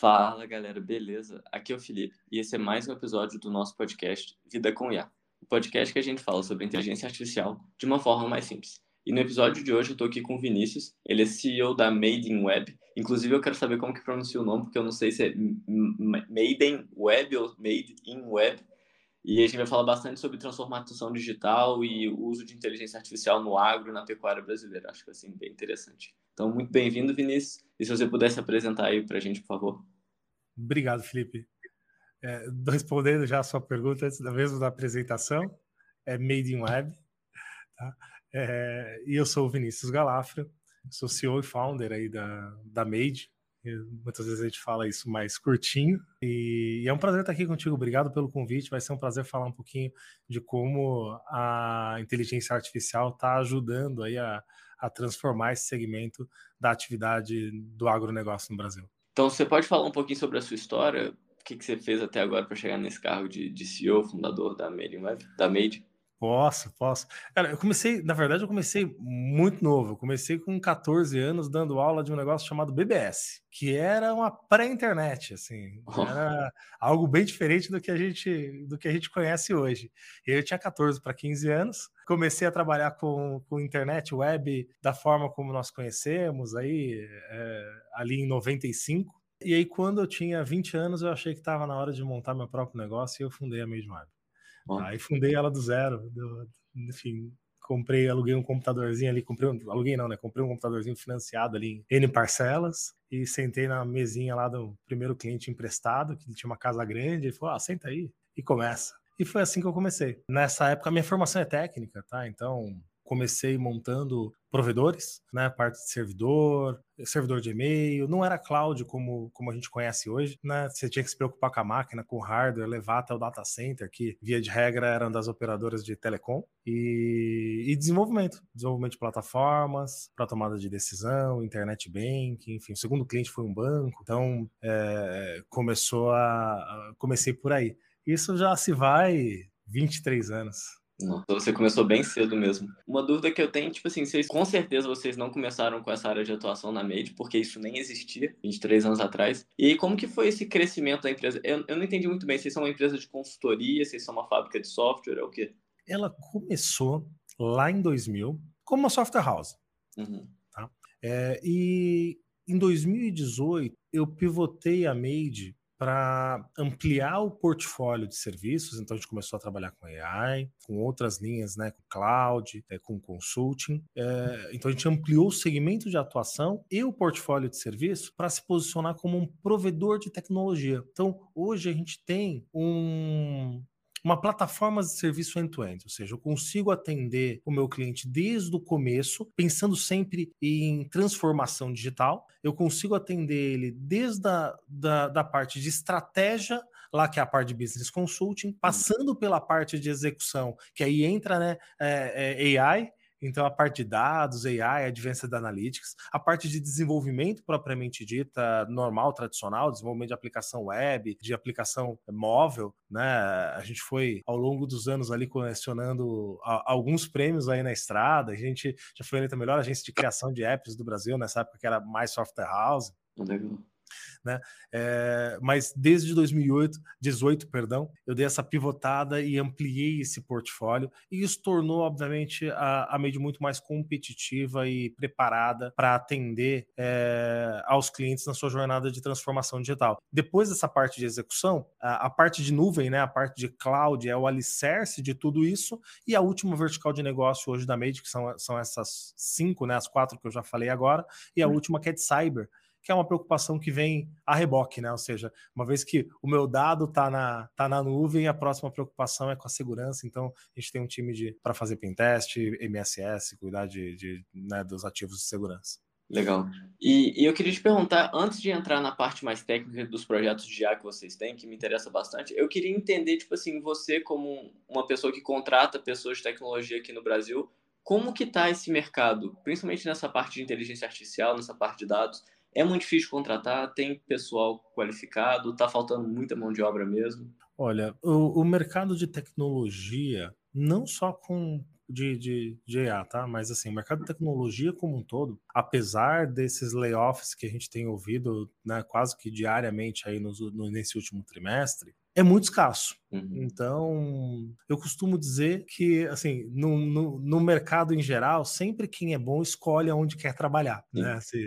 Fala galera, beleza? Aqui é o Felipe e esse é mais um episódio do nosso podcast Vida com IA, o podcast que a gente fala sobre inteligência artificial de uma forma mais simples. E no episódio de hoje eu tô aqui com o Vinícius, ele é CEO da Made in Web. Inclusive eu quero saber como que pronuncia o nome, porque eu não sei se é Made in Web ou Made in Web. E a gente vai falar bastante sobre transformação digital e o uso de inteligência artificial no agro e na pecuária brasileira. Acho que assim bem interessante. Então, muito bem-vindo, Vinícius. E se você pudesse apresentar aí para a gente, por favor. Obrigado, Felipe. É, respondendo já a sua pergunta antes da mesma da apresentação, é Made in Web. Tá? É, e eu sou o Vinícius Galafra, sou CEO e founder aí da, da Made, Muitas vezes a gente fala isso mais curtinho. E, é um prazer estar aqui contigo. Obrigado pelo convite. Vai ser um prazer falar um pouquinho de como a inteligência artificial está ajudando aí a, a transformar esse segmento da atividade do agronegócio no Brasil. Então, você pode falar um pouquinho sobre a sua história? O que, que você fez até agora para chegar nesse cargo de, de CEO, fundador da Made da Made? Posso, posso. Cara, eu comecei, na verdade, eu comecei muito novo. Eu comecei com 14 anos dando aula de um negócio chamado BBS, que era uma pré-internet, assim, era algo bem diferente do que a gente, do que a gente conhece hoje. Eu tinha 14 para 15 anos, comecei a trabalhar com, com internet web da forma como nós conhecemos aí é, ali em 95. E aí, quando eu tinha 20 anos, eu achei que estava na hora de montar meu próprio negócio e eu fundei a Made Web. Aí fundei ela do zero. Enfim, comprei, aluguei um computadorzinho ali, comprei um, aluguei não, né? Comprei um computadorzinho financiado ali em N parcelas e sentei na mesinha lá do primeiro cliente emprestado, que tinha uma casa grande, e falou: "Ah, senta aí" e começa. E foi assim que eu comecei. Nessa época, minha formação é técnica, tá? Então, comecei montando provedores, né, parte de servidor, servidor de e-mail, não era cloud como, como a gente conhece hoje, né, você tinha que se preocupar com a máquina, com o hardware, levar até o data center, que via de regra eram das operadoras de telecom, e, e desenvolvimento, desenvolvimento de plataformas para tomada de decisão, internet banking, enfim, o segundo cliente foi um banco, então é, começou a, comecei por aí. Isso já se vai 23 anos. Então você começou bem cedo mesmo. Uma dúvida que eu tenho, tipo assim, vocês com certeza vocês não começaram com essa área de atuação na Made, porque isso nem existia 23 anos atrás. E como que foi esse crescimento da empresa? Eu, eu não entendi muito bem, vocês são uma empresa de consultoria, vocês são uma fábrica de software, é o quê? Ela começou lá em 2000 como uma software house. Uhum. Tá? É, e em 2018 eu pivotei a Made para ampliar o portfólio de serviços. Então a gente começou a trabalhar com AI, com outras linhas, né, com cloud, é, com consulting. É, então a gente ampliou o segmento de atuação e o portfólio de serviço para se posicionar como um provedor de tecnologia. Então hoje a gente tem um uma plataforma de serviço end-to-end, ou seja, eu consigo atender o meu cliente desde o começo, pensando sempre em transformação digital, eu consigo atender ele desde a da, da parte de estratégia lá que é a parte de business consulting, passando pela parte de execução, que aí entra né, é, é AI, então, a parte de dados, AI, Advanced Analytics, a parte de desenvolvimento propriamente dita, normal, tradicional, desenvolvimento de aplicação web, de aplicação móvel, né? A gente foi, ao longo dos anos, ali colecionando alguns prêmios aí na estrada. A gente já foi eleita a melhor agência de criação de apps do Brasil, nessa época que era mais software house. Legal né? É, mas desde 2008, 18, perdão, eu dei essa pivotada e ampliei esse portfólio e isso tornou, obviamente, a, a Made muito mais competitiva e preparada para atender é, aos clientes na sua jornada de transformação digital. Depois dessa parte de execução, a, a parte de nuvem, né, a parte de cloud é o alicerce de tudo isso e a última vertical de negócio hoje da Made, que são, são essas cinco, né, as quatro que eu já falei agora, e a hum. última que é de cyber, que é uma preocupação que vem a reboque, né? Ou seja, uma vez que o meu dado está na, tá na nuvem, a próxima preocupação é com a segurança. Então, a gente tem um time para fazer pentest, MSS, cuidar de, de né, dos ativos de segurança. Legal. E, e, eu queria te perguntar, antes de entrar na parte mais técnica dos projetos de IA que vocês têm, que me interessa bastante, eu queria entender, tipo assim, você como uma pessoa que contrata pessoas de tecnologia aqui no Brasil, como que está esse mercado, principalmente nessa parte de inteligência artificial, nessa parte de dados? É muito difícil contratar, tem pessoal qualificado, está faltando muita mão de obra mesmo. Olha, o, o mercado de tecnologia, não só com de, de, de tá? Mas assim, o mercado de tecnologia como um todo, apesar desses layoffs que a gente tem ouvido né, quase que diariamente aí no, no, nesse último trimestre, é muito escasso. Uhum. Então, eu costumo dizer que, assim, no, no, no, mercado em geral, sempre quem é bom escolhe aonde quer trabalhar, uhum. né? Assim,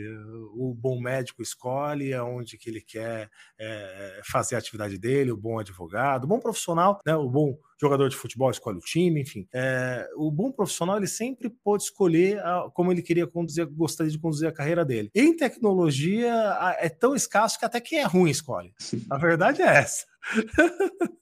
o bom médico escolhe aonde que ele quer é, fazer a atividade dele, o bom advogado, o bom profissional, né? O bom jogador de futebol escolhe o time, enfim. É, o bom profissional, ele sempre pode escolher a, como ele queria conduzir, gostaria de conduzir a carreira dele. Em tecnologia, é tão escasso que até quem é ruim escolhe. A verdade é essa.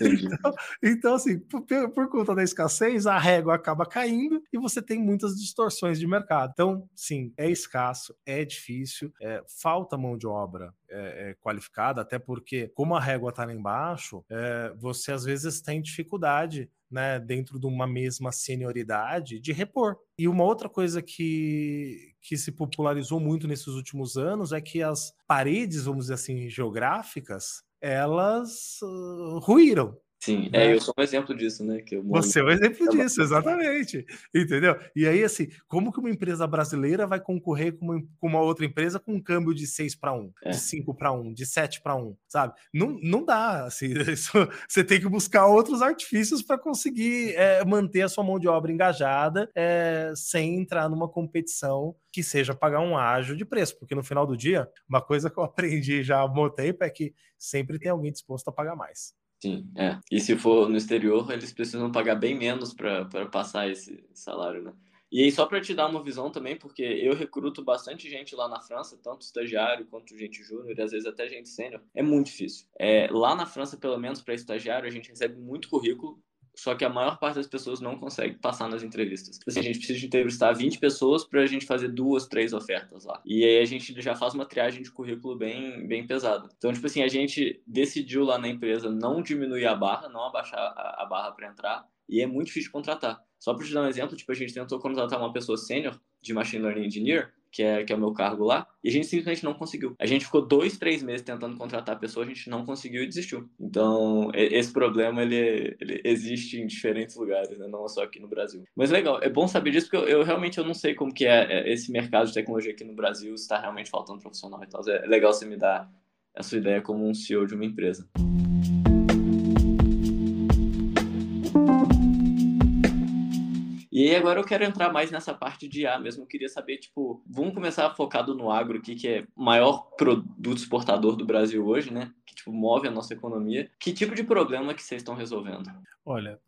Então, então, assim, por, por, conta da escassez, a régua acaba caindo e você tem muitas distorções de mercado. Então, sim, é escasso, é difícil, é, falta mão de obra é, é, qualificada, até porque, como a régua está lá embaixo, é, você às vezes tem dificuldade né, dentro de uma mesma senioridade de repor. E uma outra coisa que, que se popularizou muito nesses últimos anos é que as paredes, vamos dizer assim, geográficas, elas uh, ruíram. Sim, é, né? eu sou um exemplo disso, né? Que Você é um exemplo disso, exatamente. Entendeu? E aí, assim, como que uma empresa brasileira vai concorrer com uma, com uma outra empresa com um câmbio de 6 para 1, é. de 5 para 1, de 7 para 1, sabe? Não, não dá, assim, isso, você tem que buscar outros artifícios para conseguir é, manter a sua mão de obra engajada é, sem entrar numa competição que seja pagar um ágio de preço, porque no final do dia, uma coisa que eu aprendi já há bom tempo é que sempre tem alguém disposto a pagar mais. Sim, é. E se for no exterior, eles precisam pagar bem menos para passar esse salário, né? E aí, só para te dar uma visão também, porque eu recruto bastante gente lá na França, tanto estagiário quanto gente júnior, e às vezes até gente sênior, é muito difícil. É, lá na França, pelo menos para estagiário, a gente recebe muito currículo, só que a maior parte das pessoas não consegue passar nas entrevistas. Assim, a gente precisa entrevistar 20 pessoas para a gente fazer duas, três ofertas lá. E aí a gente já faz uma triagem de currículo bem, bem pesada. Então, tipo assim, a gente decidiu lá na empresa não diminuir a barra, não abaixar a, a barra para entrar, e é muito difícil de contratar. Só para te dar um exemplo, tipo, a gente tentou contratar uma pessoa sênior de Machine Learning Engineer, que é, que é o meu cargo lá, e a gente simplesmente não conseguiu. A gente ficou dois, três meses tentando contratar a pessoa, a gente não conseguiu e desistiu. Então, esse problema, ele, ele existe em diferentes lugares, né? não só aqui no Brasil. Mas legal, é bom saber disso, porque eu, eu realmente eu não sei como que é, é esse mercado de tecnologia aqui no Brasil, se está realmente faltando profissional e tal. É legal você me dar a sua ideia como um CEO de uma empresa. E agora eu quero entrar mais nessa parte de A mesmo. Eu queria saber, tipo, vamos começar focado no agro aqui, que é o maior produto exportador do Brasil hoje, né? Que, tipo, move a nossa economia. Que tipo de problema que vocês estão resolvendo? Olha,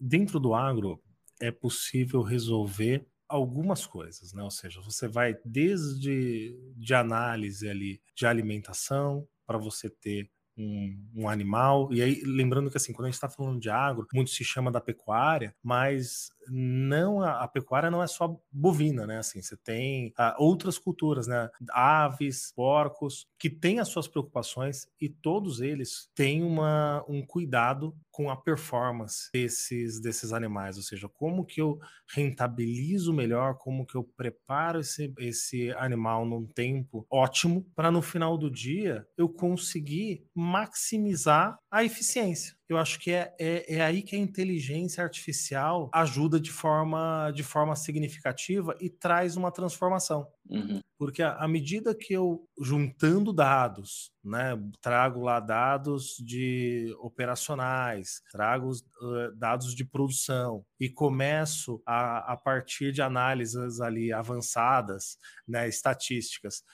dentro do agro é possível resolver algumas coisas, né? Ou seja, você vai desde de análise ali de alimentação para você ter um, um, animal. E aí, lembrando que assim, quando a gente está falando de agro, muito se chama da pecuária, mas não a, a, pecuária não é só bovina, né? Assim, você tem ah, outras culturas, né? Aves, porcos, que têm as suas preocupações e todos eles têm uma, um cuidado com a performance desses, desses animais, ou seja, como que eu rentabilizo melhor, como que eu preparo esse, esse animal num tempo ótimo para no final do dia eu conseguir maximizar a eficiência eu acho que é, é, é, aí que a inteligência artificial ajuda de forma, de forma significativa e traz uma transformação. Uhum. Porque à medida que eu, juntando dados, né, trago lá dados de operacionais, trago uh, dados de produção e começo a, a partir de análises ali avançadas, né, estatísticas,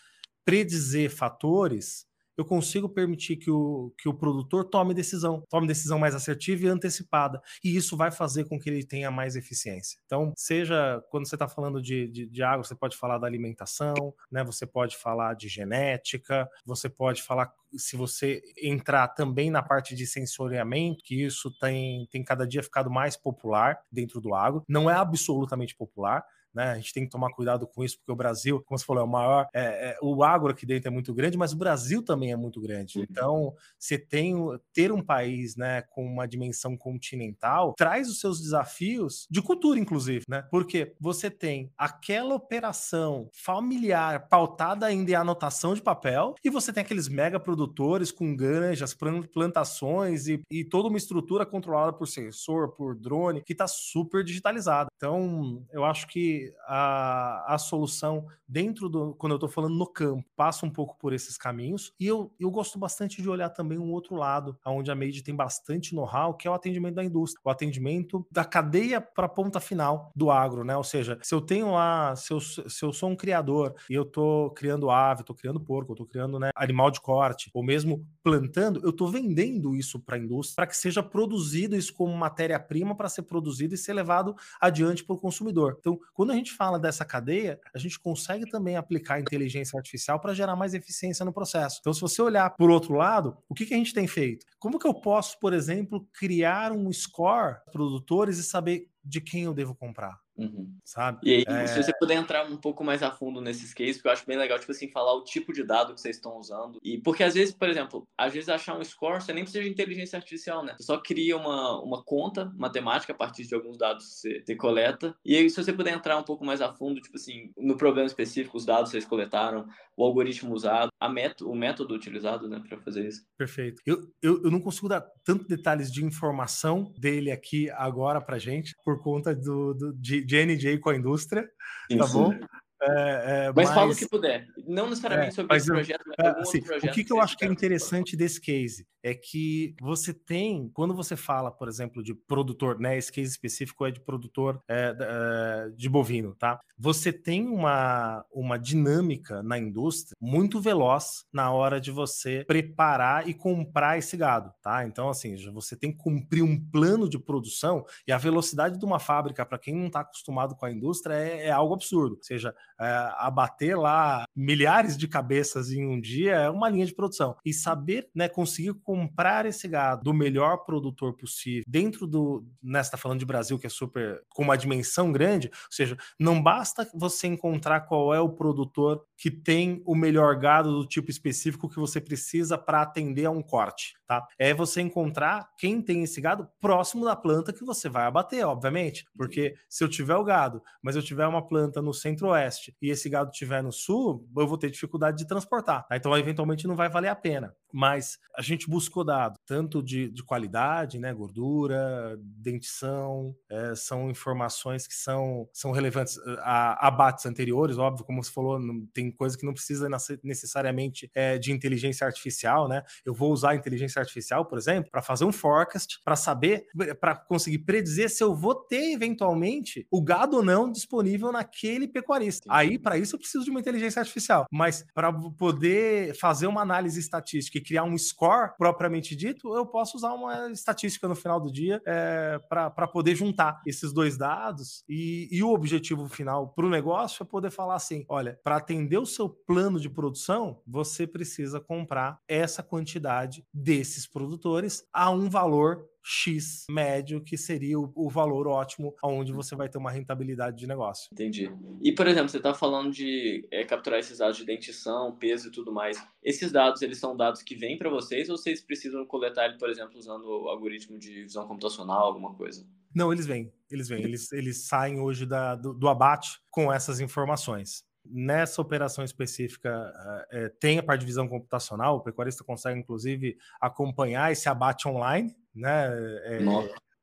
predizer fatores, eu consigo permitir que o, que o produtor tome decisão, tome decisão mais assertiva e antecipada. E isso vai fazer com que ele tenha mais eficiência. Então, seja quando você está falando de, de, de, água, você pode falar da alimentação, né? Você pode falar de genética, você pode falar se você entrar também na parte de sensoriamento, que isso tem, tem cada dia ficado mais popular dentro do agro. Não é absolutamente popular, né? A gente tem que tomar cuidado com isso, porque o Brasil, como você falou, é o maior. É, é, o agro aqui dentro é muito grande, mas o Brasil também é muito grande. Uhum. Então, você tem ter um país, né, com uma dimensão continental, traz os seus desafios de cultura, inclusive, né? Porque você tem aquela operação familiar pautada ainda em anotação de papel, e você tem aqueles mega produtores com granjas, plantações e, e toda uma estrutura controlada por sensor, por drone, que está super digitalizada. Então, eu acho que a, a solução dentro do. Quando eu estou falando no campo, passa um pouco por esses caminhos. E eu, eu gosto bastante de olhar também um outro lado, onde a Made tem bastante know-how, que é o atendimento da indústria, o atendimento da cadeia para a ponta final do agro, né? Ou seja, se eu tenho lá, se eu, se eu sou um criador e eu estou criando ave, estou criando porco, estou criando né, animal de corte, ou mesmo plantando, eu estou vendendo isso para a indústria para que seja produzido isso como matéria-prima para ser produzido e ser levado adiante para o consumidor. Então, quando a gente fala dessa cadeia, a gente consegue também aplicar inteligência artificial para gerar mais eficiência no processo. Então, se você olhar por outro lado, o que, que a gente tem feito? Como que eu posso, por exemplo, criar um score produtores e saber de quem eu devo comprar? Uhum. Sabe? E aí, é... se você puder entrar um pouco mais a fundo nesses cases, porque eu acho bem legal, tipo assim, falar o tipo de dado que vocês estão usando. E porque às vezes, por exemplo, às vezes achar um score, você nem precisa de inteligência artificial, né? Você só cria uma, uma conta matemática a partir de alguns dados que você, você coleta. E aí, se você puder entrar um pouco mais a fundo, tipo assim, no problema específico, os dados que vocês coletaram, o algoritmo usado, a método, o método utilizado, né, para fazer isso. Perfeito. Eu, eu, eu não consigo dar tanto detalhes de informação dele aqui agora pra gente, por conta do, do de, de NJ com a indústria, Sim, tá bom? É, é, mas, mas fala o que puder. Não necessariamente é, sobre esse projeto, mas assim, projeto. O que, que eu acho que é interessante desse case é que você tem, quando você fala, por exemplo, de produtor, né? Esse case específico é de produtor é, de bovino, tá? Você tem uma, uma dinâmica na indústria muito veloz na hora de você preparar e comprar esse gado, tá? Então, assim, você tem que cumprir um plano de produção e a velocidade de uma fábrica, para quem não está acostumado com a indústria, é, é algo absurdo. Ou seja, é, abater lá milhares de cabeças em um dia é uma linha de produção. E saber, né, conseguir comprar esse gado do melhor produtor possível, dentro do, né, você tá falando de Brasil, que é super, com uma dimensão grande, ou seja, não basta você encontrar qual é o produtor que tem o melhor gado do tipo específico que você precisa para atender a um corte, tá? É você encontrar quem tem esse gado próximo da planta que você vai abater, obviamente, porque se eu tiver o gado, mas eu tiver uma planta no centro-oeste e esse gado estiver no sul, eu vou ter dificuldade de transportar. Tá? Então, eventualmente, não vai valer a pena. Mas a gente buscou dado tanto de, de qualidade, né, gordura, dentição, é, são informações que são, são relevantes a abates anteriores, óbvio, como você falou, não, tem coisa que não precisa necessariamente é, de inteligência artificial, né? Eu vou usar a inteligência artificial, por exemplo, para fazer um forecast, para saber, para conseguir predizer se eu vou ter eventualmente o gado ou não disponível naquele pecuarista. Aí, para isso, eu preciso de uma inteligência artificial. Mas para poder fazer uma análise estatística e criar um score propriamente dito, eu posso usar uma estatística no final do dia é, para poder juntar esses dois dados. E, e o objetivo final para o negócio é poder falar assim: olha, para atender o seu plano de produção, você precisa comprar essa quantidade desses produtores a um valor X médio, que seria o, o, valor ótimo onde você vai ter uma rentabilidade de negócio. Entendi. E, por exemplo, você está falando de é, capturar esses dados de dentição, peso e tudo mais. Esses dados, eles são dados que vêm para vocês ou vocês precisam coletar ele, por exemplo, usando o algoritmo de visão computacional, alguma coisa? Não, eles vêm. Eles vêm. Eles, eles saem hoje da, do, do abate com essas informações. Nessa operação específica, é, tem a parte de visão computacional, o pecuarista consegue, inclusive, acompanhar esse abate online, né? É,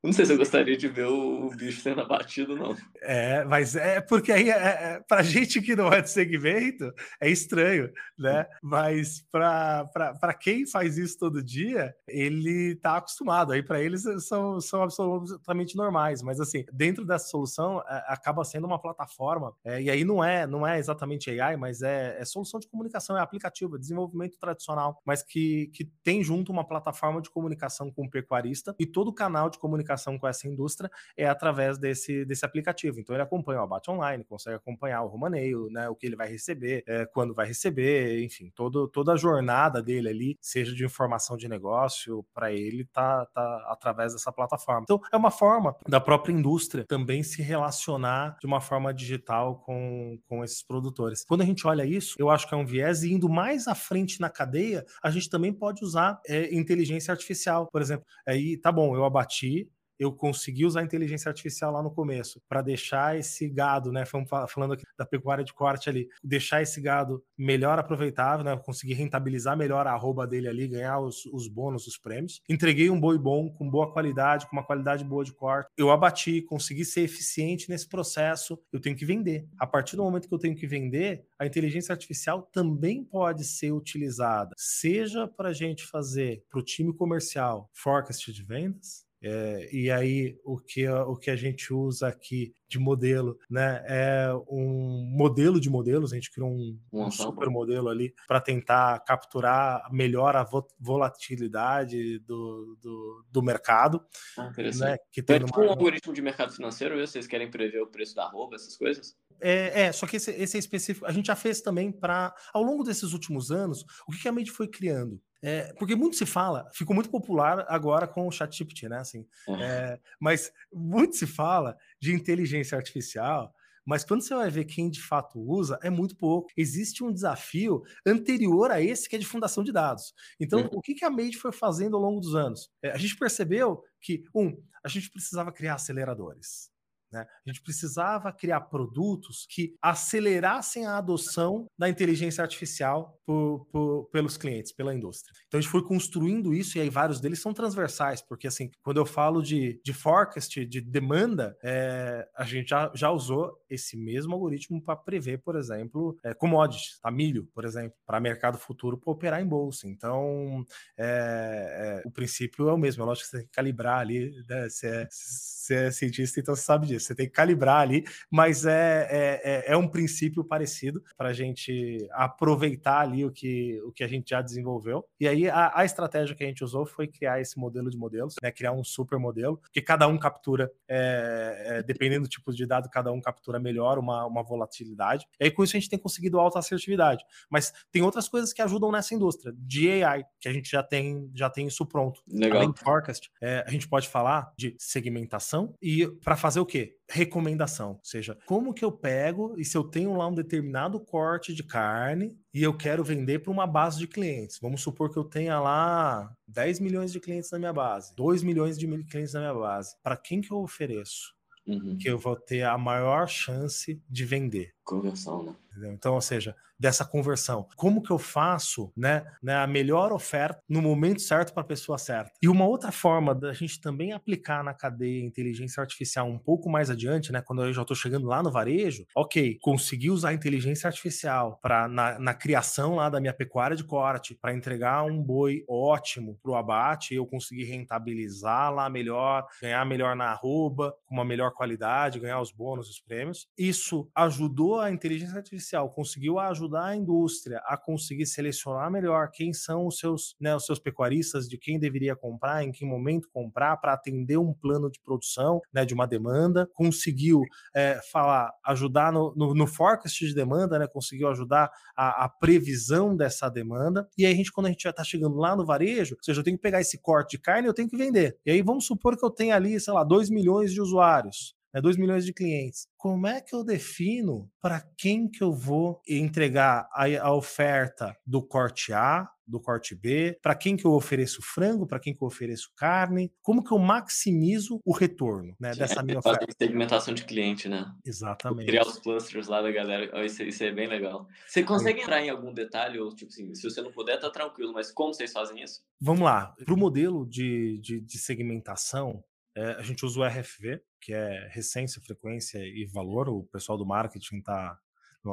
não sei se eu gostaria de ver o bicho sendo abatido, não. É, mas é porque aí, é, é, pra gente que não é de segmento, é estranho, né? Mas para quem faz isso todo dia, ele tá acostumado. Aí para eles são, são absolutamente normais. Mas assim, dentro dessa solução, é, acaba sendo uma plataforma. É, e aí não é, não é exatamente AI, mas é, é solução de comunicação, é aplicativo, é desenvolvimento tradicional, mas que, que tem junto uma plataforma de comunicação com o pecuarista e todo o canal de comunicação comunicação com essa indústria é através desse, desse aplicativo. Então ele acompanha o abate online, consegue acompanhar o romaneio, né, o que ele vai receber, é, quando vai receber, enfim, todo, toda a jornada dele ali, seja de informação de negócio, para ele tá, tá através dessa plataforma. Então é uma forma da própria indústria também se relacionar de uma forma digital com, com esses produtores. Quando a gente olha isso, eu acho que é um viés, e indo mais à frente na cadeia, a gente também pode usar é, inteligência artificial, por exemplo. Aí, tá bom, eu abati, eu consegui usar a inteligência artificial lá no começo para deixar esse gado, né? falando aqui da pecuária de corte ali, deixar esse gado melhor aproveitável, né? Conseguir rentabilizar melhor a arroba dele ali, ganhar os, os bônus, os prêmios. Entreguei um boi bom, com boa qualidade, com uma qualidade boa de corte. Eu abati, consegui ser eficiente nesse processo. Eu tenho que vender. A partir do momento que eu tenho que vender, a inteligência artificial também pode ser utilizada, seja para a gente fazer para o time comercial forecast de vendas, é, e aí o que, o que a gente usa aqui de modelo, né, é um modelo de modelos, a gente criou um, um super modelo ali para tentar capturar melhor a volatilidade do, do, do mercado. Ah, né, que tem é tipo um algoritmo de mercado financeiro, vocês querem prever o preço da roupa, essas coisas? É, é, só que esse, esse é específico. A gente já fez também para. Ao longo desses últimos anos, o que a Made foi criando? É, porque muito se fala, ficou muito popular agora com o ChatGPT, né? Assim, é, mas muito se fala de inteligência artificial, mas quando você vai ver quem de fato usa, é muito pouco. Existe um desafio anterior a esse que é de fundação de dados. Então, uhum. o que, que a Made foi fazendo ao longo dos anos? É, a gente percebeu que, um, a gente precisava criar aceleradores. Né? A gente precisava criar produtos que acelerassem a adoção da inteligência artificial por, por, pelos clientes, pela indústria. Então a gente foi construindo isso e aí vários deles são transversais, porque assim, quando eu falo de, de forecast, de demanda, é, a gente já, já usou esse mesmo algoritmo para prever, por exemplo, é, commodities, tá? milho, por exemplo, para mercado futuro para operar em bolsa. Então é, é, o princípio é o mesmo, é lógico que você tem que calibrar ali, né? se, é, se é cientista, então você sabe disso você tem que calibrar ali, mas é, é, é, é um princípio parecido para a gente aproveitar ali o que, o que a gente já desenvolveu. E aí a, a estratégia que a gente usou foi criar esse modelo de modelos, né, criar um super modelo, que cada um captura, é, é, dependendo do tipo de dado, cada um captura melhor uma, uma volatilidade. E aí com isso a gente tem conseguido alta assertividade. Mas tem outras coisas que ajudam nessa indústria, de AI, que a gente já tem, já tem isso pronto. Legal. Além do forecast, é, a gente pode falar de segmentação e para fazer o quê? recomendação. Ou seja, como que eu pego e se eu tenho lá um determinado corte de carne e eu quero vender para uma base de clientes. Vamos supor que eu tenha lá 10 milhões de clientes na minha base, 2 milhões de clientes na minha base. Para quem que eu ofereço? Uhum. Que eu vou ter a maior chance de vender. Conversão, né? Então, ou seja, dessa conversão. Como que eu faço né, né, a melhor oferta no momento certo para a pessoa certa? E uma outra forma da gente também aplicar na cadeia inteligência artificial um pouco mais adiante, né, quando eu já estou chegando lá no varejo, ok, consegui usar a inteligência artificial para na, na, criação lá da minha pecuária de corte, para entregar um boi ótimo para o abate, eu conseguir rentabilizar lá melhor, ganhar melhor na arroba, com uma melhor qualidade, ganhar os bônus, os prêmios. Isso ajudou a inteligência artificial, conseguiu ajudar a indústria a conseguir selecionar melhor quem são os seus, né, os seus pecuaristas, de quem deveria comprar, em que momento comprar, para atender um plano de produção né, de uma demanda, conseguiu é, falar, ajudar no, no, no, forecast de demanda, né, conseguiu ajudar a, a, previsão dessa demanda. E aí, a gente, quando a gente já está chegando lá no varejo, ou seja, eu tenho que pegar esse corte de carne eu tenho que vender. E aí, vamos supor que eu tenha ali, sei lá, 2 milhões de usuários né, 2 milhões de clientes. Como é que eu defino para quem que eu vou entregar a, a, oferta do corte A, do corte B, para quem que eu ofereço frango, para quem que eu ofereço carne? Como que eu maximizo o retorno né, Sim, dessa é minha oferta? segmentação de cliente, né? Exatamente. Criar os clusters lá da galera, isso, isso é bem legal. Você consegue entrar em algum detalhe, ou tipo assim, se você não puder, tá tranquilo, mas como vocês fazem isso? Vamos lá. Para o modelo de, de, de segmentação, é, a gente usa o RFV, que é recência, frequência e valor. O pessoal do marketing está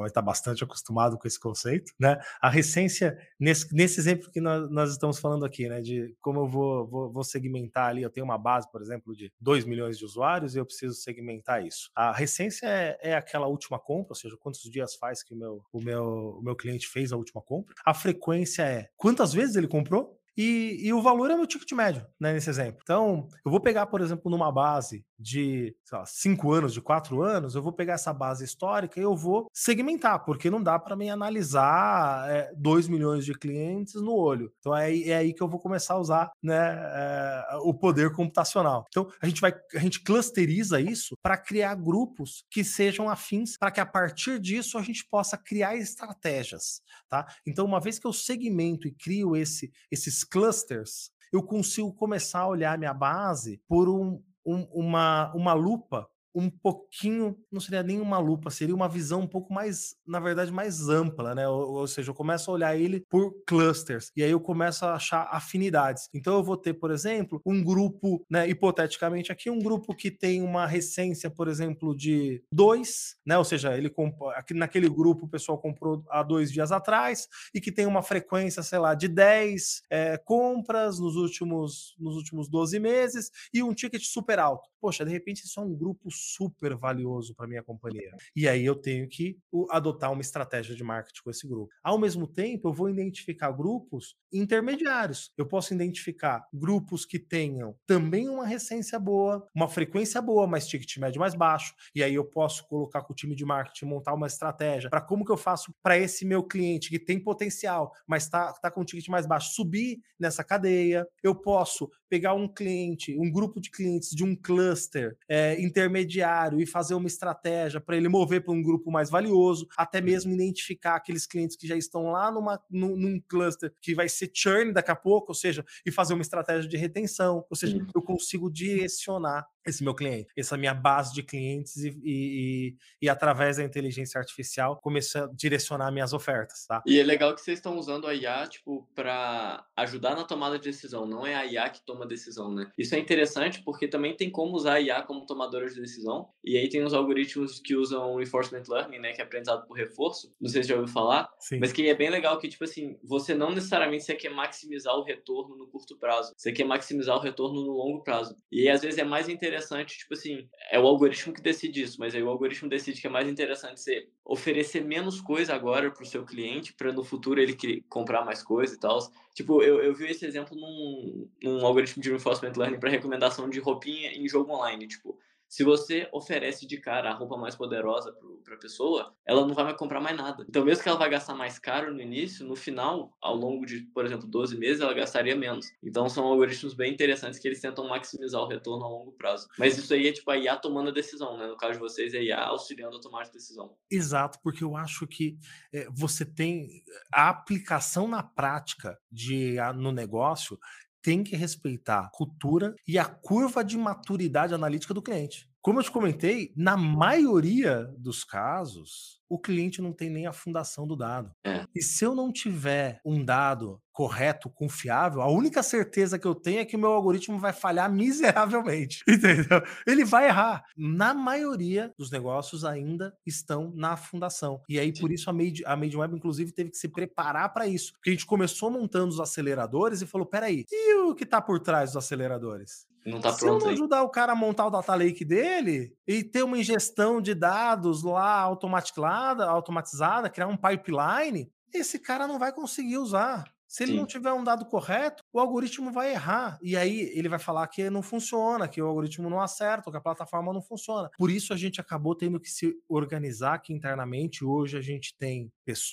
está bastante acostumado com esse conceito, né? A recência, nesse, nesse exemplo que nós, nós, estamos falando aqui, né? De como eu vou, vou, vou, segmentar ali, eu tenho uma base, por exemplo, de 2 milhões de usuários e eu preciso segmentar isso. A recência é, é, aquela última compra, ou seja, quantos dias faz que o meu, o, meu, o meu cliente fez a última compra. A frequência é quantas vezes ele comprou e, e o valor é meu ticket médio, né, nesse exemplo. Então, eu vou pegar, por exemplo, numa base de lá, cinco anos, de quatro anos, eu vou pegar essa base histórica e eu vou segmentar, porque não dá para mim analisar é, 2 milhões de clientes no olho. Então é, é aí que eu vou começar a usar né, é, o poder computacional. Então a gente vai, a gente clusteriza isso para criar grupos que sejam afins, para que a partir disso a gente possa criar estratégias, tá? Então uma vez que eu segmento e crio esse, esses clusters, eu consigo começar a olhar minha base por um, um, uma, uma lupa um pouquinho, não seria nem uma lupa, seria uma visão um pouco mais, na verdade, mais ampla, né? Ou, ou, seja, eu começo a olhar ele por clusters e aí eu começo a achar afinidades. Então eu vou ter, por exemplo, um grupo, né, hipoteticamente aqui, um grupo que tem uma recência, por exemplo, de dois, né? Ou seja, ele aqui naquele grupo o pessoal comprou há dois dias atrás e que tem uma frequência, sei lá, de 10 é, compras nos últimos, nos últimos 12 meses e um ticket super alto. Poxa, de repente isso é um grupo super valioso para minha companhia. E aí eu tenho que adotar uma estratégia de marketing com esse grupo. Ao mesmo tempo, eu vou identificar grupos intermediários. Eu posso identificar grupos que tenham também uma recência boa, uma frequência boa, mas ticket médio mais baixo. E aí eu posso colocar com o time de marketing montar uma estratégia para como que eu faço para esse meu cliente que tem potencial, mas está tá com ticket mais baixo, subir nessa cadeia. Eu posso pegar um cliente, um grupo de clientes de um cluster é, intermediário e fazer uma estratégia para ele mover para um grupo mais valioso, até mesmo identificar aqueles clientes que já estão lá numa, num, num cluster que vai ser churn daqui a pouco, ou seja, e fazer uma estratégia de retenção, ou seja, eu consigo direcionar esse meu cliente, essa minha base de clientes e, e, e, através da inteligência artificial começar a direcionar minhas ofertas, tá? E é legal que vocês estão usando a IA, tipo, para ajudar na tomada de decisão, não é a IA que toma decisão, né? Isso é interessante porque também tem como usar a IA como tomadora de decisão, e aí tem os algoritmos que usam reinforcement learning, né, que é aprendizado por reforço, não sei se já ouviu falar, Sim. mas que é bem legal que, tipo assim, você não necessariamente você quer maximizar o retorno no curto prazo, você quer maximizar o retorno no longo prazo. E aí, às vezes, é mais interessante interessante, tipo assim, é o algoritmo que decide isso, mas aí o algoritmo decide que é mais interessante você oferecer menos coisa agora para o seu cliente, para no futuro ele comprar mais coisa e tal. Tipo, eu, eu vi esse exemplo num, num algoritmo de reinforcement learning para recomendação de roupinha em jogo online. Tipo, se você oferece de cara a roupa mais poderosa para a pessoa, ela não vai mais comprar mais nada. Então, mesmo que ela vai gastar mais caro no início, no final, ao longo de, por exemplo, 12 meses, ela gastaria menos. Então, são algoritmos bem interessantes que eles tentam maximizar o retorno a longo prazo. Mas isso aí é tipo a IA tomando a decisão, né? No caso de vocês, é a IA auxiliando a tomar a decisão. Exato, porque eu acho que é, você tem a aplicação na prática de, a, no negócio tem que respeitar a cultura e a curva de maturidade analítica do cliente. Como eu te comentei, na maioria dos casos, o cliente não tem nem a fundação do dado. É. E se eu não tiver um dado correto, confiável, a única certeza que eu tenho é que o meu algoritmo vai falhar miseravelmente. Entendeu? Ele vai errar. Na maioria dos negócios ainda estão na fundação. E aí, por isso, a Made, a Made Web, inclusive, teve que se preparar para isso. Porque a gente começou montando os aceleradores e falou: peraí, e o que está por trás dos aceleradores? Não tá Se pronto eu não ajudar o cara a montar o data lake dele e ter uma ingestão de dados lá automatizada, automatizada, criar um pipeline, esse cara não vai conseguir usar. Se ele Sim. não tiver um dado correto, o algoritmo vai errar. E aí ele vai falar que não funciona, que o algoritmo não acerta, que a plataforma não funciona. Por isso a gente acabou tendo que se organizar aqui internamente. Hoje a gente tem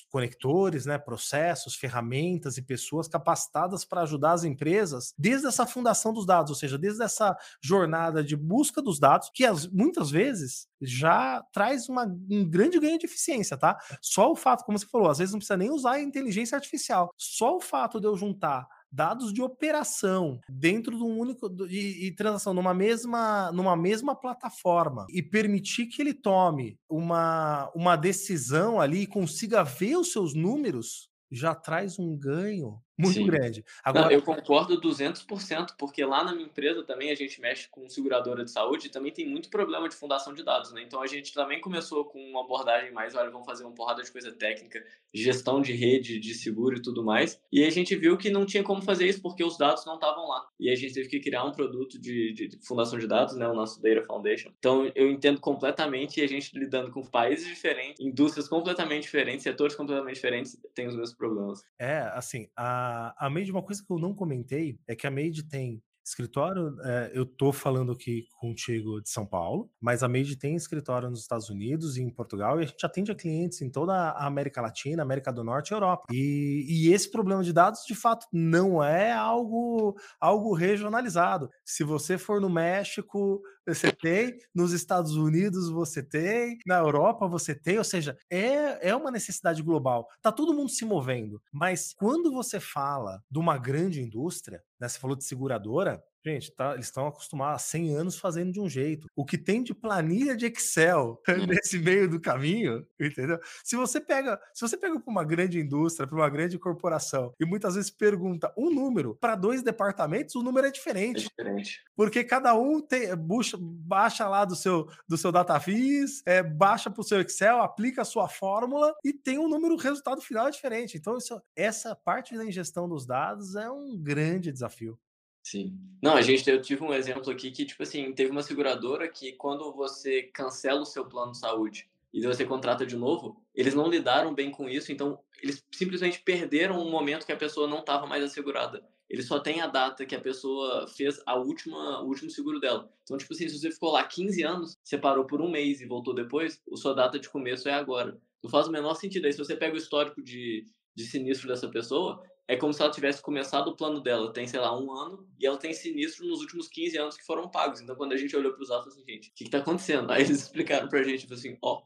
conectores, né, processos, ferramentas e pessoas capacitadas para ajudar as empresas desde essa fundação dos dados, ou seja, desde essa jornada de busca dos dados, que as, muitas vezes já traz uma, um grande ganho de eficiência, tá? Só o fato, como você falou, às vezes não precisa nem usar a inteligência artificial. Só o fato de eu juntar dados de operação dentro de um único e, e, transação numa mesma numa mesma plataforma e permitir que ele tome uma, uma decisão ali e consiga ver os seus números já traz um ganho muito Sim. grande. Agora, Não, eu concordo 200%, porque lá na minha empresa também a gente mexe com seguradora de saúde e também tem muito problema de fundação de dados, né? Então a gente também começou com uma abordagem mais, olha, vamos fazer uma porrada de coisa técnica, gestão de rede, de seguro e tudo mais. E a gente viu que não tinha como fazer isso porque os dados não estavam lá. E a gente teve que criar um produto de, de fundação de dados, né? O nosso Data Foundation. Então eu entendo completamente a gente lidando com países diferentes, indústrias completamente diferentes, setores completamente diferentes, tem os mesmos problemas. É, assim, a a, Made, uma coisa que eu não comentei é que a Made tem Escritório, é, eu tô falando aqui contigo de São Paulo, mas a Made tem escritório nos Estados Unidos e em Portugal, e a gente atende a clientes em toda a América Latina, América do Norte e Europa. E, e esse problema de dados, de fato, não é algo, algo regionalizado. Se você for no México, você tem, nos Estados Unidos você tem, na Europa você tem, ou seja, é, é uma necessidade global. Tá todo mundo se movendo, mas quando você fala de uma grande indústria, né, você falou de seguradora, Gente, tá, eles estão acostumados há 100 anos fazendo de um jeito. O que tem de planilha de Excel hum. nesse meio do caminho, entendeu? Se você pega, se você pega para uma grande indústria, para uma grande corporação e muitas vezes pergunta um número para dois departamentos, o número é diferente. É diferente. Porque cada um tem, bucha, baixa lá do seu do seu DataVis, é, baixa para o seu Excel, aplica a sua fórmula e tem um número, o resultado final é diferente. Então, isso, essa parte da ingestão dos dados é um grande desafio. Sim. Não, a gente, eu tive um exemplo aqui que, tipo assim, teve uma seguradora que quando você cancela o seu plano de saúde e você contrata de novo, eles não lidaram bem com isso, então eles simplesmente perderam um momento que a pessoa não estava mais assegurada. Eles só têm a data que a pessoa fez a última, o último seguro dela. Então, tipo assim, se você ficou lá 15 anos, você parou por um mês e voltou depois, a sua data de começo é agora. Não faz o menor sentido. Aí, se você pega o histórico de, de sinistro dessa pessoa, é como se ela tivesse começado o plano dela, tem, sei lá, um ano, e ela tem sinistro nos últimos 15 anos que foram pagos. Então, quando a gente olhou para os dados, assim, gente, o que, está acontecendo? Aí eles explicaram para a gente, tipo assim, ó,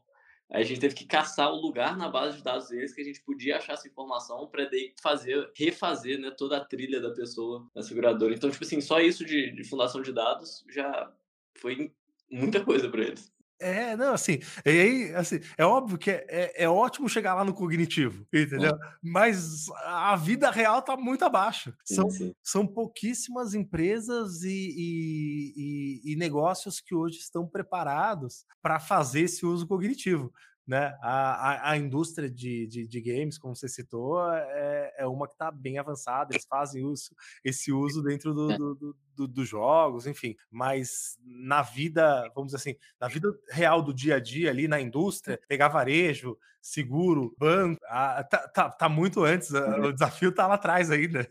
a gente teve que caçar o lugar na base de dados deles que a gente podia achar essa informação para daí fazer, refazer, né, toda a trilha da pessoa na seguradora. Então, tipo assim, só isso de, de fundação de dados já foi muita coisa para eles. É, não, assim, e aí, assim, é óbvio que é, é, é, ótimo chegar lá no cognitivo, entendeu? Mas a vida real tá muito abaixo. São, sim, sim. são pouquíssimas empresas e, e, e, e negócios que hoje estão preparados para fazer esse uso cognitivo né? A, a, a indústria de, de, de, games, como você citou, é, é uma que está bem avançada, eles fazem uso, esse uso dentro dos é. do, do, do, do jogos, enfim. Mas na vida, vamos dizer assim, na vida real do dia a dia ali na indústria, pegar varejo, seguro, banco, a, tá, tá, tá, muito antes, a, o desafio tá lá atrás ainda.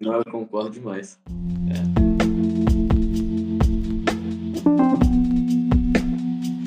Não, eu concordo demais. É.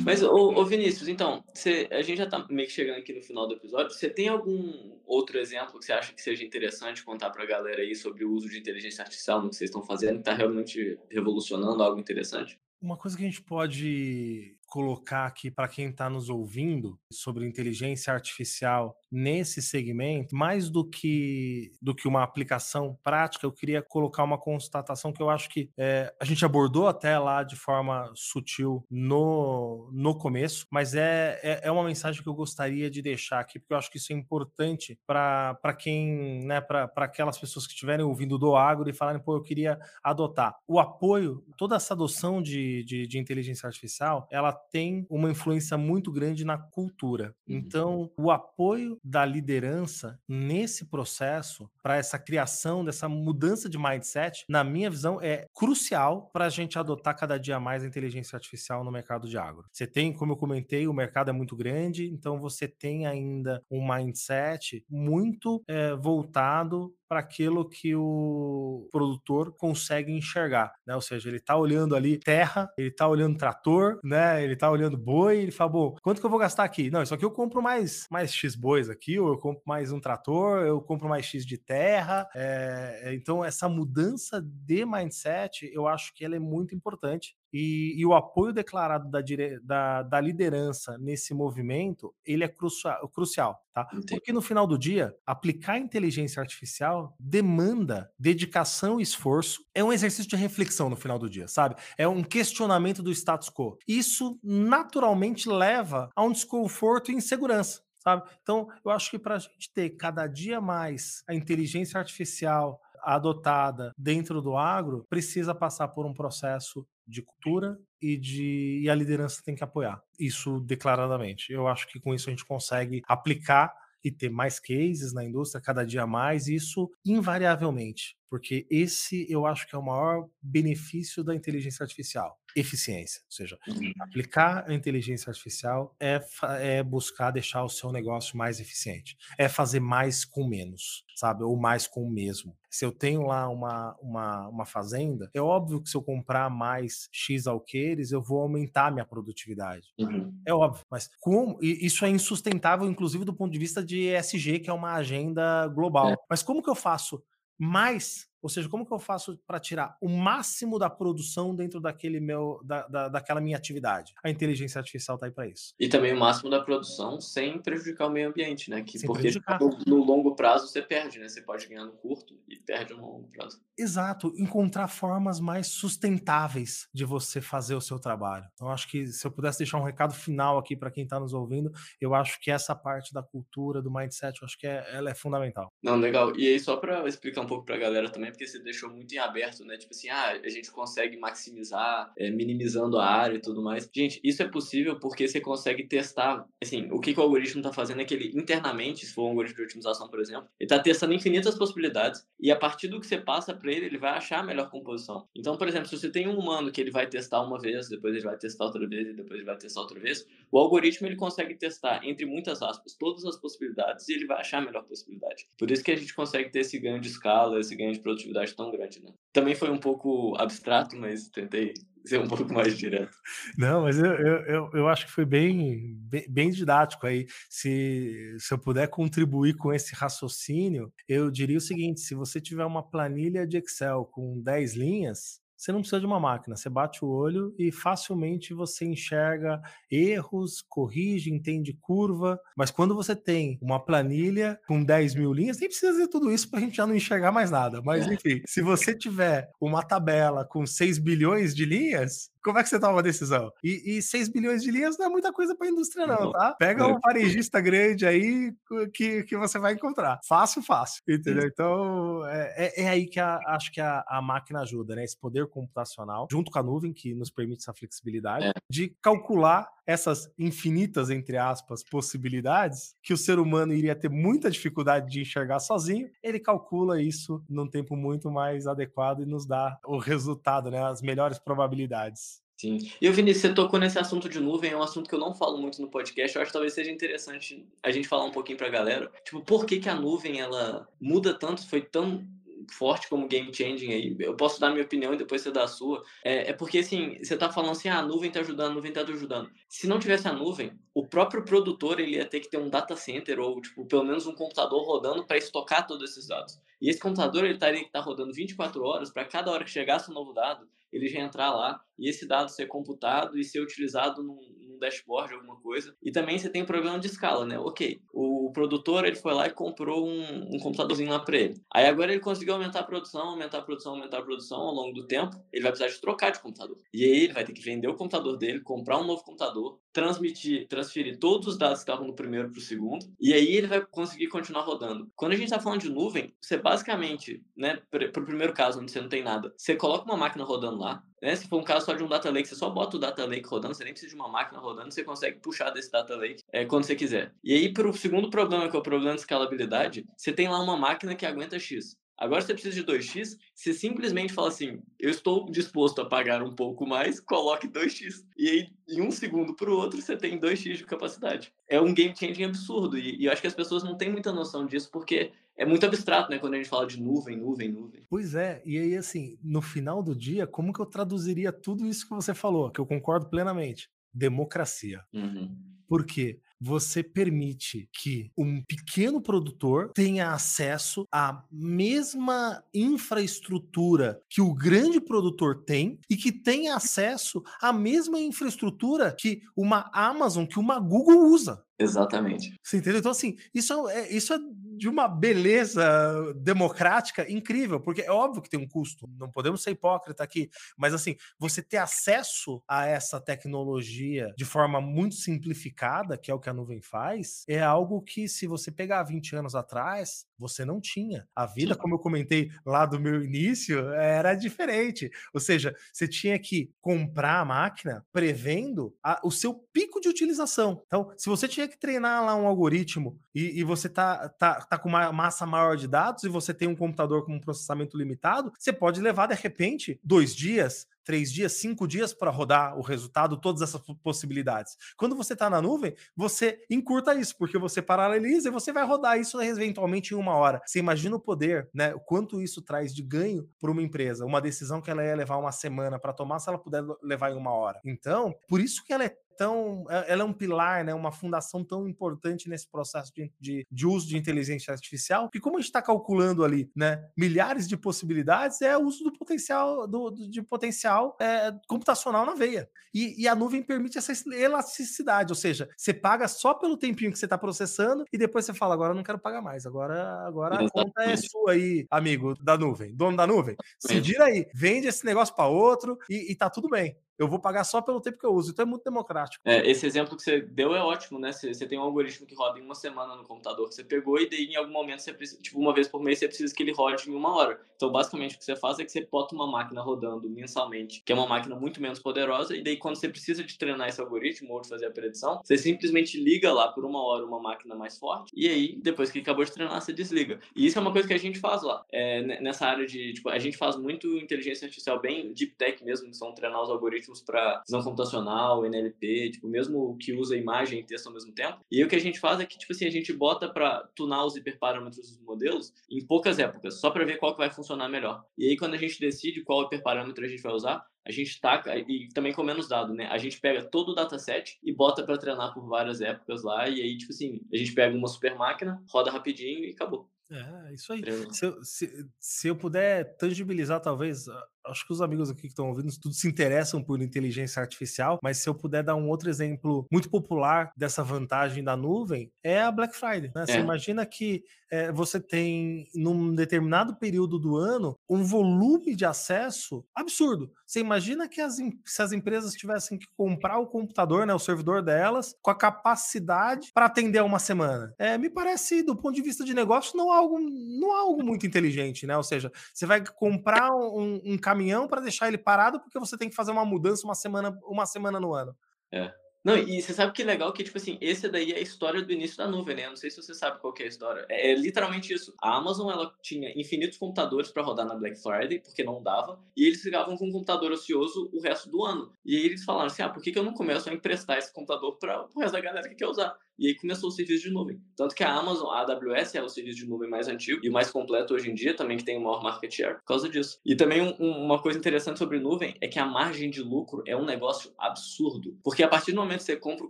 Mas, ô, ô Vinícius, então, a gente já está meio que chegando aqui no final do episódio. Você tem algum outro exemplo que você acha que seja interessante contar para a galera aí sobre o uso de inteligência artificial no que vocês estão fazendo, que está realmente revolucionando algo interessante? Uma coisa que a gente pode colocar aqui para quem está nos ouvindo sobre inteligência artificial nesse segmento, mais do que do que uma aplicação prática, eu queria colocar uma constatação que eu acho que é, a gente abordou até lá de forma sutil no, no começo, mas é, é, é uma mensagem que eu gostaria de deixar aqui, porque eu acho que isso é importante para quem, né, para aquelas pessoas que estiverem ouvindo do agro e falarem, pô, eu queria adotar. O apoio, toda essa adoção de, de, de inteligência artificial, ela tem uma influência muito grande na cultura. Uhum. Então, o apoio da liderança nesse processo, para essa criação dessa mudança de mindset, na minha visão, é crucial para a gente adotar cada dia mais a inteligência artificial no mercado de agro. Você tem, como eu comentei, o mercado é muito grande, então você tem ainda um mindset muito é, voltado para aquilo que o produtor consegue enxergar, né? Ou seja, ele está olhando ali terra, ele está olhando trator, né? Ele está olhando boi, ele fala, bom, quanto que eu vou gastar aqui? Não, isso aqui eu compro mais, mais X bois aqui, ou eu compro mais um trator, eu compro mais X de terra. É, então, essa mudança de mindset, eu acho que ela é muito importante e, e, o apoio declarado da, dire... da, da, liderança nesse movimento, ele é crucial, crucial tá? Porque no final do dia, aplicar inteligência artificial demanda dedicação e esforço. É um exercício de reflexão no final do dia, sabe? É um questionamento do status quo. Isso naturalmente leva a um desconforto e insegurança. Sabe? Então, eu acho que para a gente ter cada dia mais a inteligência artificial adotada dentro do agro, precisa passar por um processo de cultura e de e a liderança tem que apoiar isso declaradamente. Eu acho que com isso a gente consegue aplicar e ter mais cases na indústria cada dia mais, isso invariavelmente porque esse eu acho que é o maior benefício da inteligência artificial eficiência. Ou seja, uhum. aplicar a inteligência artificial é, é buscar deixar o seu negócio mais eficiente. É fazer mais com menos, sabe? Ou mais com o mesmo. Se eu tenho lá uma, uma, uma fazenda, é óbvio que se eu comprar mais X alqueires, eu vou aumentar a minha produtividade. Uhum. É óbvio. Mas como isso é insustentável, inclusive do ponto de vista de ESG, que é uma agenda global. É. Mas como que eu faço mais ou seja, como que eu faço para tirar o máximo da produção dentro daquele meu, da, da, daquela minha atividade? A inteligência artificial está aí para isso. E também o máximo da produção sem prejudicar o meio ambiente, né? Que, sem porque no, no, longo prazo você perde, né? Você pode ganhar no curto e perde no longo prazo. Exato. Encontrar formas mais sustentáveis de você fazer o seu trabalho. Então, acho que se eu pudesse deixar um recado final aqui para quem está nos ouvindo, eu acho que essa parte da cultura, do mindset, eu acho que é, ela é fundamental. Não, legal. E aí, só para explicar um pouco para a galera também, porque você deixou muito em aberto, né? Tipo assim, ah, a gente consegue maximizar, é, minimizando a área e tudo mais. Gente, isso é possível porque você consegue testar, assim, o que, que o algoritmo está fazendo é que ele internamente, se for um algoritmo de otimização, por exemplo, ele está testando infinitas possibilidades e a partir do que você passa para ele, ele vai achar a melhor composição. Então, por exemplo, se você tem um humano que ele vai testar uma vez, depois ele vai testar outra vez e depois ele vai testar outra vez, o algoritmo ele consegue testar, entre muitas aspas, todas as possibilidades e ele vai achar a melhor possibilidade. Por isso que a gente consegue ter esse ganho de escala, esse ganho de produtividade tão grande, né? Também foi um pouco abstrato, mas tentei ser um pouco mais direto. Não, mas eu, eu, eu acho que foi bem, bem, bem didático aí. Se, se eu puder contribuir com esse raciocínio, eu diria o seguinte: se você tiver uma planilha de Excel com 10 linhas, você não precisa de uma máquina, você bate o olho e facilmente você enxerga erros, corrige, entende curva. Mas quando você tem uma planilha com 10 mil linhas, nem precisa fazer tudo isso para a gente já não enxergar mais nada. Mas é. enfim, se você tiver uma tabela com 6 bilhões de linhas, como é que você toma uma decisão? E, e 6 bilhões de linhas não é muita coisa para a indústria, não, tá? Pega um varejista grande aí que, que você vai encontrar. Fácil, fácil. Entendeu? Então, é, é, é aí que a, acho que a, a, máquina ajuda, né? Esse poder computacional, junto com a nuvem, que nos permite essa flexibilidade, é. de calcular essas infinitas, entre aspas, possibilidades que o ser humano iria ter muita dificuldade de enxergar sozinho, ele calcula isso num tempo muito mais adequado e nos dá o resultado, né? As melhores probabilidades. Sim. E o Vinícius, você tocou nesse assunto de nuvem, é um assunto que eu não falo muito no podcast. Eu acho que talvez seja interessante a gente falar um pouquinho pra galera. Tipo, por que, que a nuvem ela muda tanto, foi tão forte como game changing aí. Eu posso dar minha opinião e depois você dá a sua. É, é porque, assim, você tá falando assim, ah, a nuvem tá ajudando, a nuvem tá ajudando. Se não tivesse a nuvem, o próprio produtor ele ia ter que ter um data center ou, tipo, pelo menos um computador rodando para estocar todos esses dados. E esse computador ele estaria que tá rodando 24 horas para cada hora que chegasse um novo dado, ele já entrar lá e esse dado ser computado e ser utilizado num, dashboard, alguma coisa. E também você tem problema de escala, né? Ok, o produtor ele foi lá e comprou um, um computadorzinho lá para ele. Aí agora ele conseguiu aumentar a produção, aumentar a produção, aumentar a produção ao longo do tempo. Ele vai precisar de trocar de computador. E aí ele vai ter que vender o computador dele, comprar um novo computador, transmitir, transferir todos os dados que estavam no primeiro para o segundo, e aí ele vai conseguir continuar rodando. Quando a gente está falando de nuvem, você basicamente, né, para o primeiro caso onde você não tem nada, você coloca uma máquina rodando lá, né? Se for um caso só de um data lake, você só bota o data lake rodando, você nem precisa de uma máquina rodando, você consegue puxar desse data lake é, quando você quiser. E aí, para o segundo problema, que é o problema de escalabilidade, você tem lá uma máquina que aguenta X. Agora você precisa de 2x, você simplesmente fala assim: eu estou disposto a pagar um pouco mais, coloque 2x. E aí, em um segundo para o outro, você tem 2x de capacidade. É um game changing absurdo. E, e eu acho que as pessoas não têm muita noção disso, porque é muito abstrato, né? Quando a gente fala de nuvem, nuvem, nuvem. Pois é, e aí, assim, no final do dia, como que eu traduziria tudo isso que você falou, que eu concordo plenamente? Democracia. Uhum. Por quê? você permite que um pequeno produtor tenha acesso à mesma infraestrutura que o grande produtor tem e que tenha acesso à mesma infraestrutura que uma Amazon, que uma Google usa. Exatamente. Você entendeu? Então, assim, isso é, isso é de uma beleza democrática incrível, porque é óbvio que tem um custo, não podemos ser hipócrita aqui, mas assim, você ter acesso a essa tecnologia de forma muito simplificada, que é o que a nuvem faz, é algo que se você pegar 20 anos atrás, você não tinha. A vida, como eu comentei lá do meu início, era diferente. Ou seja, você tinha que comprar a máquina prevendo a, o seu pico de utilização. Então, se você tinha que treinar lá um algoritmo e, e você tá, tá tá com uma massa maior de dados e você tem um computador com um processamento limitado, você pode levar, de repente, dois dias, três dias, cinco dias para rodar o resultado, todas essas possibilidades. Quando você está na nuvem, você encurta isso, porque você paraleliza e você vai rodar isso eventualmente em uma hora. Você imagina o poder, né? O quanto isso traz de ganho para uma empresa. Uma decisão que ela ia levar uma semana para tomar, se ela puder levar em uma hora. Então, por isso que ela é tão. É, ela é um pilar, né, uma fundação tão importante nesse processo de, de, de uso de inteligência artificial, que como a gente está calculando ali né, milhares de possibilidades, é o uso do potencial, do, do de potencial é, computacional na veia. E, e, a nuvem permite essa elasticidade, ou seja, você paga só pelo tempinho que você está processando e depois você fala, agora eu não quero pagar mais, agora, agora a conta é sua aí, amigo da nuvem, dono da nuvem. Se vira aí, vende esse negócio para outro e, e tá tudo bem eu vou pagar só pelo tempo que eu uso. Então é muito democrático. É, esse exemplo que você deu é ótimo, né? Você, você, tem um algoritmo que roda em uma semana no computador que você pegou e daí em algum momento você precisa, tipo, uma vez por mês você precisa que ele rode em uma hora. Então, basicamente, o que você faz é que você bota uma máquina rodando mensalmente, que é uma máquina muito menos poderosa, e daí quando você precisa de treinar esse algoritmo ou de fazer a predição, você simplesmente liga lá por uma hora uma máquina mais forte, e aí, depois que acabou de treinar, você desliga. E isso é uma coisa que a gente faz lá. É, nessa área de, tipo, a gente faz muito inteligência artificial bem deep tech mesmo, que são treinar os algoritmos para visão computacional, NLP, tipo, mesmo que usa imagem e texto ao mesmo tempo. E aí o que a gente faz é que, tipo assim, a gente bota para tunar os hiperparâmetros dos modelos em poucas épocas, só para ver qual que vai funcionar melhor. E aí quando a gente decide qual hiperparâmetro a gente vai usar, a gente taca, e também com menos dado, né? A gente pega todo o dataset e bota para treinar por várias épocas lá, e aí, tipo assim, a gente pega uma super máquina, roda rapidinho e acabou. É, isso aí. Se eu, se, se eu puder tangibilizar, talvez, acho que os amigos aqui que estão ouvindo tudo se interessam por inteligência artificial, mas se eu puder dar um outro exemplo muito popular dessa vantagem da nuvem, é a Black Friday. Né? É. Você imagina que é, você tem, num determinado período do ano, um volume de acesso absurdo. Você imagina que as, se as empresas tivessem que comprar o computador, né, o servidor delas, com a capacidade para atender uma semana. É, me parece, do ponto de vista de negócio, não algo, não algo muito inteligente, né? Ou seja, você vai comprar um, um caminhão para deixar ele parado porque você tem que fazer uma mudança uma semana, uma semana no ano. É. Não, e você sabe que legal que, tipo assim, esse daí é a história do início da nuvem, né? Eu não sei se você sabe qual é a história. É, é literalmente isso. A Amazon, ela tinha infinitos computadores para rodar na Black Friday, porque não dava, e eles ficavam com um computador ocioso o resto do ano. E aí eles falaram assim, ah, por que, que eu não começo a emprestar esse computador para o resto da galera que quer usar? E aí começou o serviço de nuvem. Tanto que a Amazon, a AWS, é o serviço de nuvem mais antigo e o mais completo hoje em dia, também que tem o maior market share por causa disso. E também um, uma coisa interessante sobre nuvem é que a margem de lucro é um negócio absurdo. Porque a partir do momento que você compra o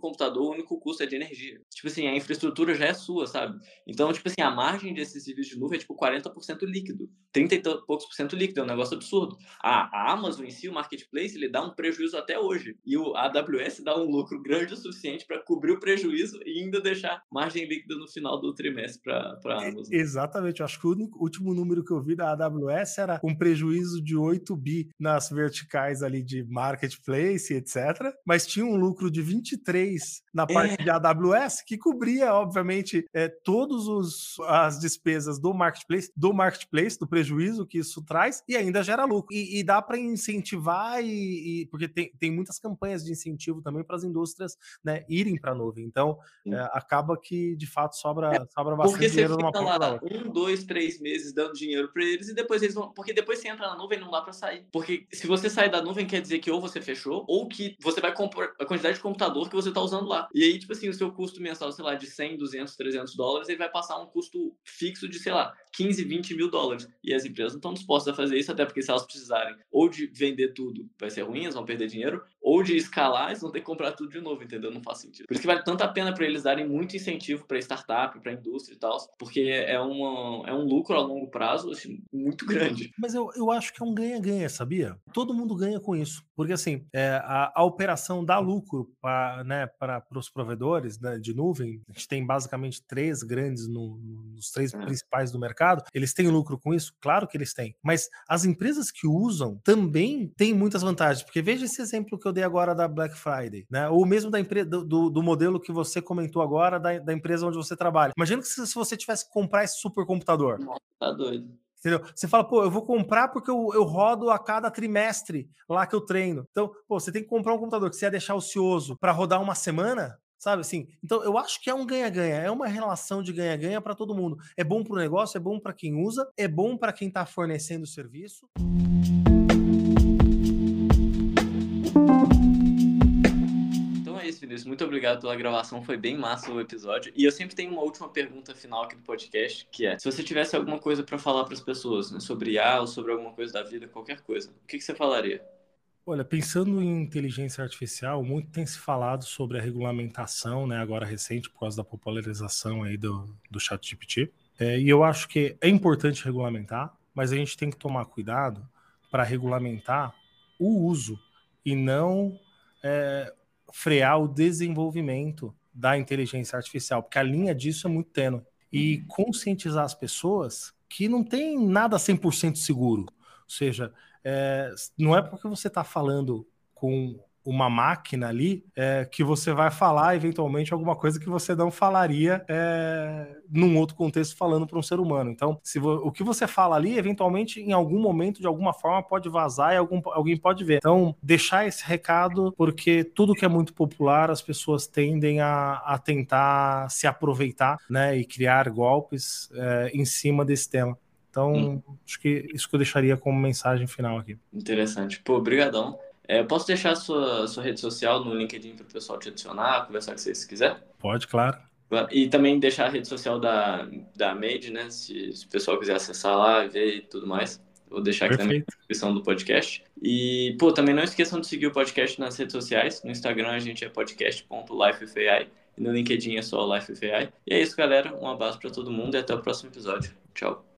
computador, o único custo é de energia. Tipo assim, a infraestrutura já é sua, sabe? Então, tipo assim, a margem desse serviço de nuvem é tipo 40% líquido. 30 e poucos por cento líquido, é um negócio absurdo. A, Amazon em si, o marketplace, ele dá um prejuízo até hoje. E o AWS dá um lucro grande o suficiente para cobrir o prejuízo e ainda deixar margem líquida no final do trimestre para a Amazon. Exatamente, eu acho que o único, último número que eu vi da AWS era um prejuízo de 8 bi nas verticais ali de marketplace, etc. Mas tinha um lucro de 23 na parte é. de AWS que cobria, obviamente, é, todas as despesas do marketplace, do marketplace, do prejuízo que isso traz, e ainda gera lucro. E, e dá para incentivar, e, e, porque tem, tem muitas campanhas de incentivo também para as indústrias né, irem para a nuvem. Então, é, acaba que de fato sobra, é, sobra bastante dinheiro numa ponta lá, Um, dois, três meses dando dinheiro para eles e depois eles vão. Porque depois você entra na nuvem não dá para sair. Porque se você sair da nuvem, quer dizer que ou você fechou, ou que você vai comprar a quantidade de computador que você tá usando lá. E aí, tipo assim, o seu custo mensal, sei lá, de 100, 200, 300 dólares, ele vai passar um custo fixo de, sei lá, 15, 20 mil dólares. E as empresas não estão dispostas a fazer isso, até porque se elas precisarem ou de vender tudo, vai ser ruim, elas vão perder dinheiro, ou de escalar, eles vão ter que comprar tudo de novo, entendeu? Não faz sentido. Por isso que vale tanto a pena para eles darem muito incentivo para startup, para indústria e tal, porque é, uma, é um lucro a longo prazo assim, muito grande. Mas eu, eu acho que é um ganha-ganha, sabia? Todo mundo ganha com isso. Porque assim, é, a, a operação dá lucro para né, os provedores né, de nuvem. A gente tem basicamente três grandes no, nos três é. principais do mercado. Eles têm lucro com isso? Claro que eles têm. Mas as empresas que usam também têm muitas vantagens. Porque veja esse exemplo que eu dei agora da Black Friday, né? Ou mesmo da empresa do, do modelo que você comentou agora da, da empresa onde você trabalha. Imagina que se, se você tivesse que comprar esse supercomputador. Tá doido. Entendeu? Você fala, pô, eu vou comprar porque eu, eu rodo a cada trimestre lá que eu treino. Então, pô, você tem que comprar um computador que você ia deixar ocioso para rodar uma semana. Sabe assim? Então eu acho que é um ganha-ganha, é uma relação de ganha-ganha para todo mundo. É bom para o negócio, é bom para quem usa, é bom para quem está fornecendo o serviço. Então é isso, Vinícius. Muito obrigado pela gravação, foi bem massa o episódio. E eu sempre tenho uma última pergunta final aqui do podcast, que é: se você tivesse alguma coisa para falar para as pessoas, né, sobre IA ou sobre alguma coisa da vida, qualquer coisa, o que, que você falaria? Olha, pensando em inteligência artificial, muito tem se falado sobre a regulamentação, né, agora recente, por causa da popularização aí do, do ChatGPT. É, e eu acho que é importante regulamentar, mas a gente tem que tomar cuidado para regulamentar o uso e não é, frear o desenvolvimento da inteligência artificial, porque a linha disso é muito tênue. E conscientizar as pessoas que não tem nada 100% seguro. Ou seja, é, não é porque você está falando com uma máquina ali é, que você vai falar eventualmente alguma coisa que você não falaria é, num outro contexto falando para um ser humano. Então, se o que você fala ali, eventualmente, em algum momento, de alguma forma, pode vazar e algum, alguém pode ver. Então, deixar esse recado, porque tudo que é muito popular, as pessoas tendem a, a tentar se aproveitar né, e criar golpes é, em cima desse tema. Então, hum. acho que isso que eu deixaria como mensagem final aqui. Interessante. Pô, brigadão. É, posso deixar a sua, sua rede social no LinkedIn para o pessoal te adicionar, conversar com você se quiser? Pode, claro. E também deixar a rede social da, da Made, né? Se, se o pessoal quiser acessar lá, ver e tudo mais. Vou deixar aqui Perfeito. na descrição do podcast. E, pô, também não esqueçam de seguir o podcast nas redes sociais. No Instagram a gente é podcast.lifefai e no LinkedIn é só lifefai. E é isso, galera. Um abraço para todo mundo e até o próximo episódio. Tchau.